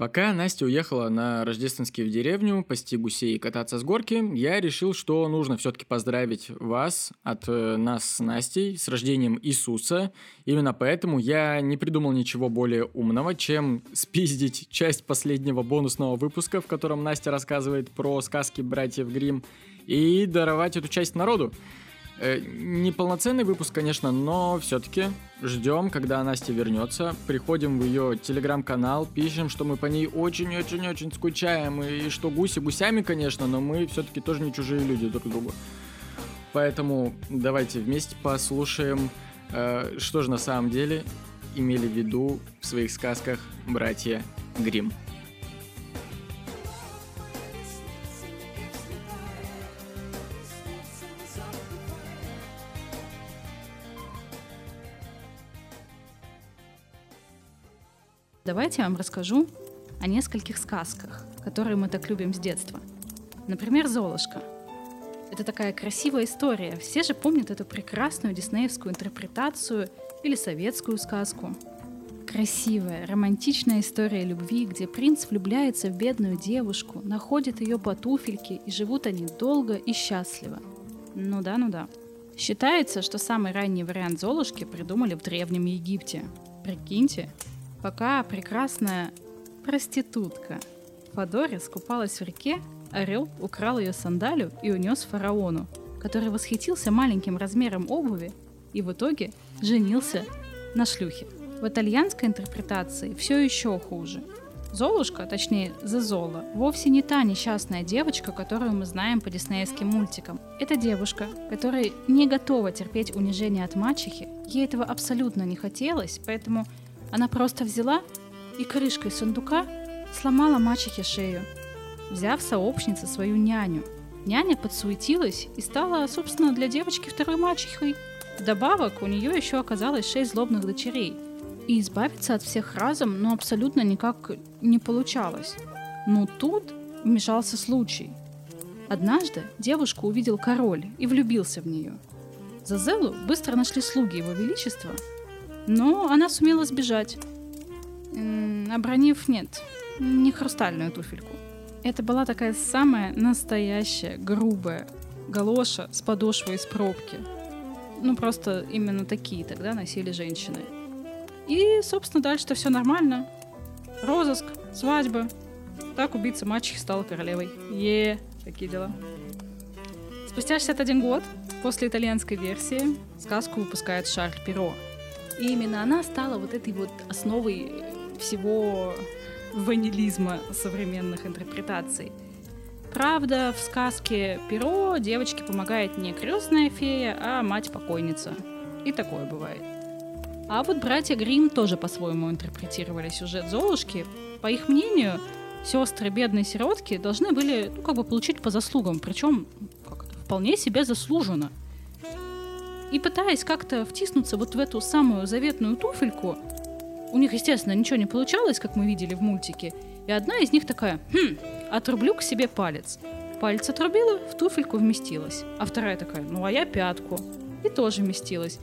Пока Настя уехала на рождественский в деревню пасти гусей и кататься с горки, я решил, что нужно все-таки поздравить вас от э, нас с Настей с рождением Иисуса. Именно поэтому я не придумал ничего более умного, чем спиздить часть последнего бонусного выпуска, в котором Настя рассказывает про сказки братьев Грим, и даровать эту часть народу. Э, неполноценный выпуск, конечно, но все-таки ждем, когда Настя вернется. Приходим в ее телеграм-канал, пишем, что мы по ней очень-очень-очень скучаем. И что гуси гусями, конечно, но мы все-таки тоже не чужие люди друг другу. Поэтому давайте вместе послушаем, э, что же на самом деле имели в виду в своих сказках братья Грим. Давайте я вам расскажу о нескольких сказках, которые мы так любим с детства. Например, «Золушка». Это такая красивая история. Все же помнят эту прекрасную диснеевскую интерпретацию или советскую сказку. Красивая, романтичная история любви, где принц влюбляется в бедную девушку, находит ее по туфельке и живут они долго и счастливо. Ну да, ну да. Считается, что самый ранний вариант Золушки придумали в Древнем Египте. Прикиньте, Пока прекрасная проститутка Фадори скупалась в реке, орел украл ее сандалию и унес фараону, который восхитился маленьким размером обуви и в итоге женился на шлюхе. В итальянской интерпретации все еще хуже. Золушка, точнее Зезола, вовсе не та несчастная девочка, которую мы знаем по диснеевским мультикам. Это девушка, которая не готова терпеть унижение от мачехи, ей этого абсолютно не хотелось, поэтому она просто взяла и крышкой сундука сломала мачехе шею, взяв сообщнице свою няню. Няня подсуетилась и стала, собственно, для девочки второй мачехой. Вдобавок, у нее еще оказалось шесть злобных дочерей. И избавиться от всех разом, ну, абсолютно никак не получалось. Но тут вмешался случай. Однажды девушку увидел король и влюбился в нее. Зазелу быстро нашли слуги его величества, но она сумела сбежать. Обронив, нет, не хрустальную туфельку. Это была такая самая настоящая, грубая галоша с подошвой из пробки. Ну, просто именно такие тогда носили женщины. И, собственно, дальше-то все нормально. Розыск, свадьба. Так убийца мачехи стала королевой. Е, такие дела. Спустя 61 год, после итальянской версии, сказку выпускает Шарль Перо – и именно она стала вот этой вот основой всего ванилизма современных интерпретаций. Правда, в сказке «Перо» девочке помогает не крестная фея, а мать-покойница. И такое бывает. А вот братья Грим тоже по-своему интерпретировали сюжет Золушки. По их мнению, сестры бедной сиротки должны были ну, как бы получить по заслугам, причем как вполне себе заслуженно – и пытаясь как-то втиснуться вот в эту самую заветную туфельку, у них, естественно, ничего не получалось, как мы видели в мультике, и одна из них такая, хм, отрублю к себе палец. Палец отрубила, в туфельку вместилась. А вторая такая, ну а я пятку. И тоже вместилась.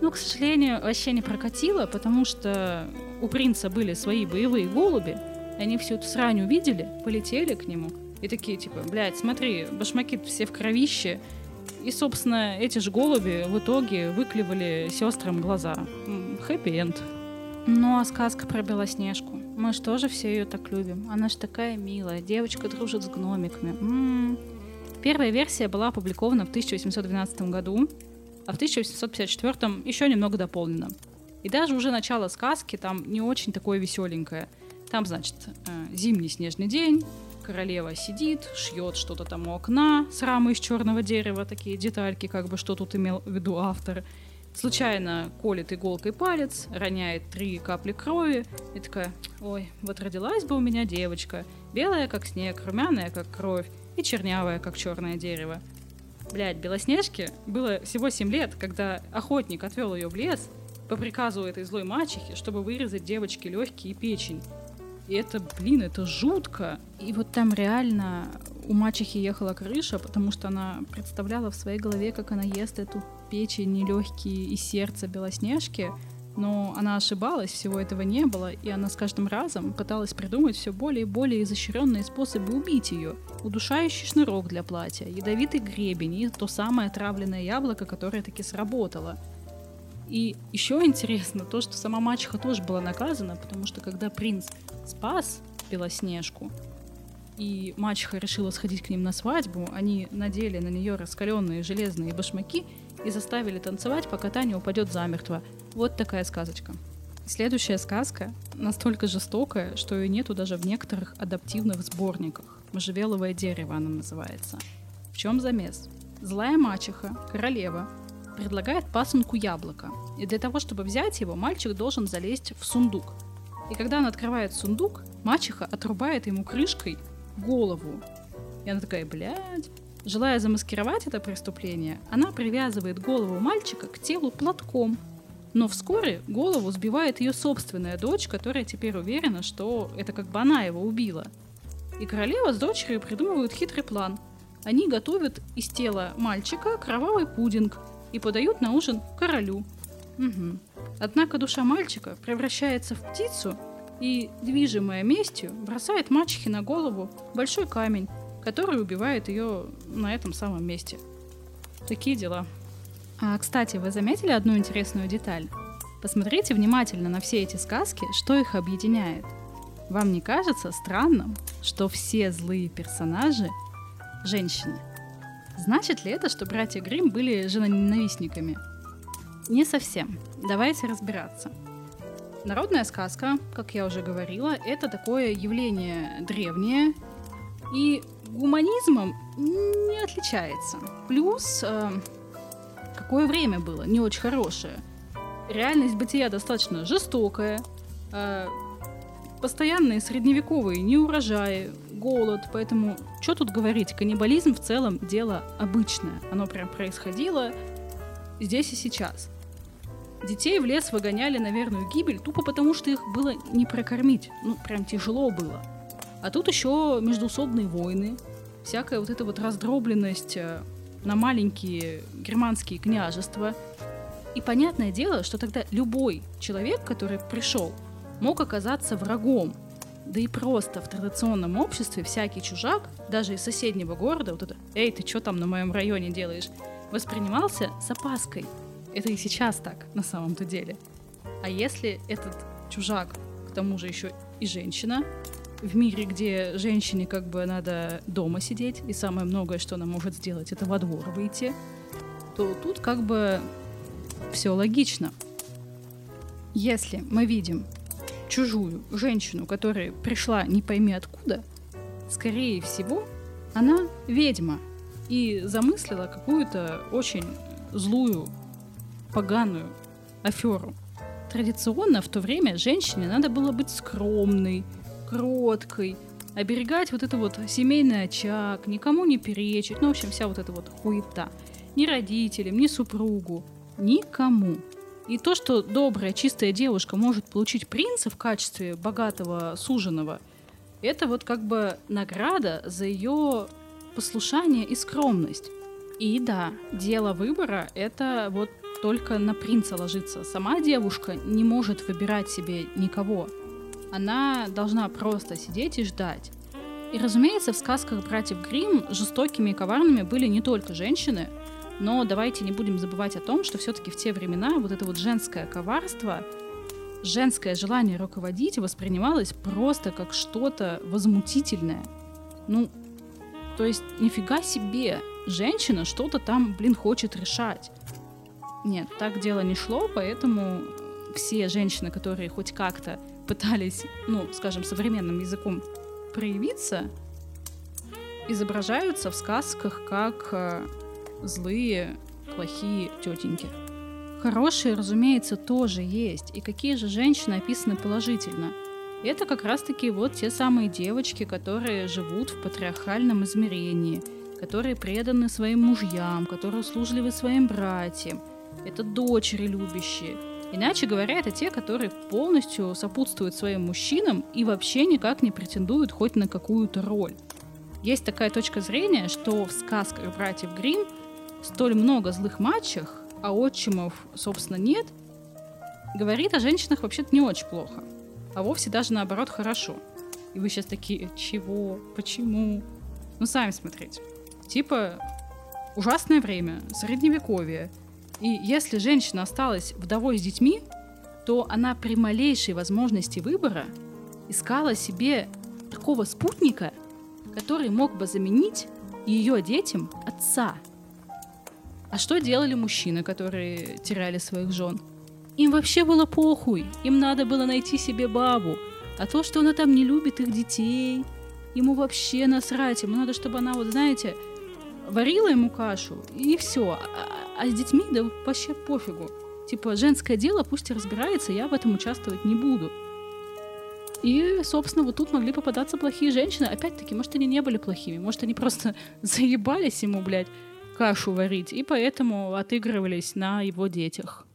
Но, к сожалению, вообще не прокатило, потому что у принца были свои боевые голуби, и они всю эту срань увидели, полетели к нему. И такие, типа, блядь, смотри, башмаки все в кровище, и, собственно, эти же голуби в итоге выклевали сестрам глаза. Хэппи-энд. Ну а сказка про Белоснежку. Мы же тоже все ее так любим. Она же такая милая. Девочка дружит с гномиками. М-м-м. Первая версия была опубликована в 1812 году, а в 1854 еще немного дополнена. И даже уже начало сказки там не очень такое веселенькое. Там, значит, э, зимний снежный день, королева сидит, шьет что-то там у окна с рамой из черного дерева, такие детальки, как бы что тут имел в виду автор. Случайно колет иголкой палец, роняет три капли крови и такая, ой, вот родилась бы у меня девочка, белая как снег, румяная как кровь и чернявая как черное дерево. Блять, Белоснежке было всего 7 лет, когда охотник отвел ее в лес по приказу этой злой мачехи, чтобы вырезать девочке легкие и печень. И это, блин, это жутко. И вот там реально у мачехи ехала крыша, потому что она представляла в своей голове, как она ест эту печень, легкие и сердце Белоснежки. Но она ошибалась, всего этого не было, и она с каждым разом пыталась придумать все более и более изощренные способы убить ее. Удушающий шнурок для платья, ядовитый гребень и то самое отравленное яблоко, которое таки сработало. И еще интересно то, что сама мачеха тоже была наказана, потому что когда принц спас Белоснежку, и мачеха решила сходить к ним на свадьбу, они надели на нее раскаленные железные башмаки и заставили танцевать, пока Таня упадет замертво. Вот такая сказочка. Следующая сказка настолько жестокая, что ее нету даже в некоторых адаптивных сборниках. Можжевеловое дерево она называется. В чем замес? Злая мачеха, королева, предлагает пасынку яблоко. И для того, чтобы взять его, мальчик должен залезть в сундук. И когда он открывает сундук, мачеха отрубает ему крышкой голову. И она такая, блядь. Желая замаскировать это преступление, она привязывает голову мальчика к телу платком. Но вскоре голову сбивает ее собственная дочь, которая теперь уверена, что это как бы она его убила. И королева с дочерью придумывают хитрый план. Они готовят из тела мальчика кровавый пудинг и подают на ужин королю. Угу. Однако душа мальчика превращается в птицу и, движимая местью, бросает мачехе на голову большой камень, который убивает ее на этом самом месте. Такие дела. А, кстати, вы заметили одну интересную деталь? Посмотрите внимательно на все эти сказки, что их объединяет. Вам не кажется странным, что все злые персонажи – женщины? Значит ли это, что братья Грим были женоненавистниками? Не совсем. Давайте разбираться. Народная сказка, как я уже говорила, это такое явление древнее и гуманизмом не отличается. Плюс э, какое время было не очень хорошее. Реальность бытия достаточно жестокая, э, постоянные средневековые неурожаи, голод, поэтому что тут говорить, каннибализм в целом дело обычное, оно прям происходило здесь и сейчас. Детей в лес выгоняли на верную гибель тупо потому, что их было не прокормить. Ну, прям тяжело было. А тут еще междуусобные войны, всякая вот эта вот раздробленность э, на маленькие германские княжества. И понятное дело, что тогда любой человек, который пришел, мог оказаться врагом. Да и просто в традиционном обществе всякий чужак, даже из соседнего города, вот это «Эй, ты что там на моем районе делаешь?» воспринимался с опаской – это и сейчас так, на самом-то деле. А если этот чужак, к тому же еще и женщина, в мире, где женщине как бы надо дома сидеть, и самое многое, что она может сделать, это во двор выйти, то тут как бы все логично. Если мы видим чужую женщину, которая пришла не пойми откуда, скорее всего, она ведьма и замыслила какую-то очень злую поганую аферу. Традиционно в то время женщине надо было быть скромной, кроткой, оберегать вот это вот семейный очаг, никому не перечить, ну, в общем, вся вот эта вот хуета. Ни родителям, ни супругу, никому. И то, что добрая, чистая девушка может получить принца в качестве богатого суженого, это вот как бы награда за ее послушание и скромность. И да, дело выбора — это вот только на принца ложится. Сама девушка не может выбирать себе никого. Она должна просто сидеть и ждать. И, разумеется, в сказках братьев Грим жестокими и коварными были не только женщины, но давайте не будем забывать о том, что все-таки в те времена вот это вот женское коварство, женское желание руководить воспринималось просто как что-то возмутительное. Ну, то есть нифига себе, женщина что-то там, блин, хочет решать. Нет, так дело не шло, поэтому все женщины, которые хоть как-то пытались, ну, скажем, современным языком проявиться, изображаются в сказках как э, злые, плохие тетеньки. Хорошие, разумеется, тоже есть. И какие же женщины описаны положительно? Это как раз-таки вот те самые девочки, которые живут в патриархальном измерении, которые преданы своим мужьям, которые услужливы своим братьям, это дочери любящие. Иначе говоря, это те, которые полностью сопутствуют своим мужчинам и вообще никак не претендуют хоть на какую-то роль. Есть такая точка зрения, что в сказках братьев Грим столь много злых мачех, а отчимов, собственно, нет, говорит о женщинах вообще-то не очень плохо, а вовсе даже наоборот хорошо. И вы сейчас такие, чего, почему? Ну, сами смотрите. Типа, ужасное время, средневековье. И если женщина осталась вдовой с детьми, то она при малейшей возможности выбора искала себе такого спутника, который мог бы заменить ее детям отца. А что делали мужчины, которые теряли своих жен? Им вообще было похуй. Им надо было найти себе бабу. А то, что она там не любит их детей, ему вообще насрать. Ему надо, чтобы она, вот знаете, варила ему кашу, и все. А, с детьми, да вообще пофигу. Типа, женское дело, пусть и разбирается, я в этом участвовать не буду. И, собственно, вот тут могли попадаться плохие женщины. Опять-таки, может, они не были плохими, может, они просто заебались ему, блядь, кашу варить, и поэтому отыгрывались на его детях.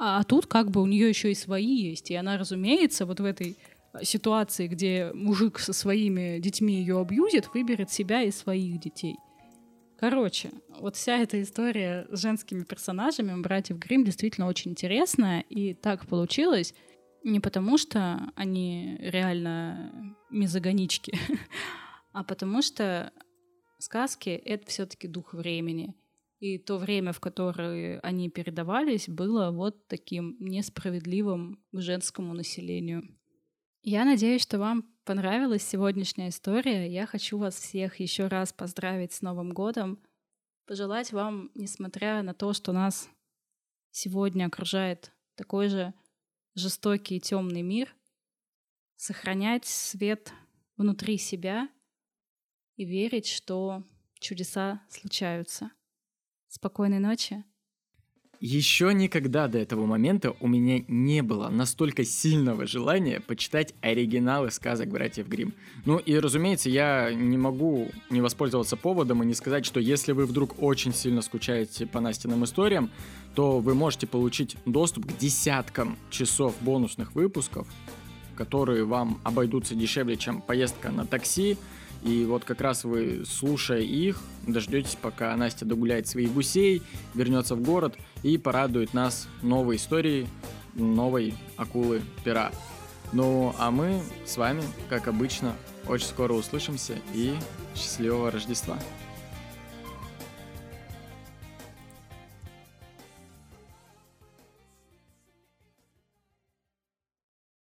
А тут как бы у нее еще и свои есть, и она, разумеется, вот в этой ситуации, где мужик со своими детьми ее абьюзит, выберет себя и своих детей. Короче, вот вся эта история с женскими персонажами братьев Грим действительно очень интересная, и так получилось не потому, что они реально мизогонички, а потому что сказки — это все таки дух времени. И то время, в которое они передавались, было вот таким несправедливым к женскому населению. Я надеюсь, что вам понравилась сегодняшняя история. Я хочу вас всех еще раз поздравить с Новым годом. Пожелать вам, несмотря на то, что нас сегодня окружает такой же жестокий и темный мир, сохранять свет внутри себя и верить, что чудеса случаются. Спокойной ночи. Еще никогда до этого момента у меня не было настолько сильного желания почитать оригиналы сказок братьев Грим. Ну и, разумеется, я не могу не воспользоваться поводом и не сказать, что если вы вдруг очень сильно скучаете по Настиным историям, то вы можете получить доступ к десяткам часов бонусных выпусков, которые вам обойдутся дешевле, чем поездка на такси, и вот как раз вы, слушая их, дождетесь, пока Настя догуляет своих гусей, вернется в город и порадует нас новой историей новой акулы пера. Ну, а мы с вами, как обычно, очень скоро услышимся и счастливого Рождества!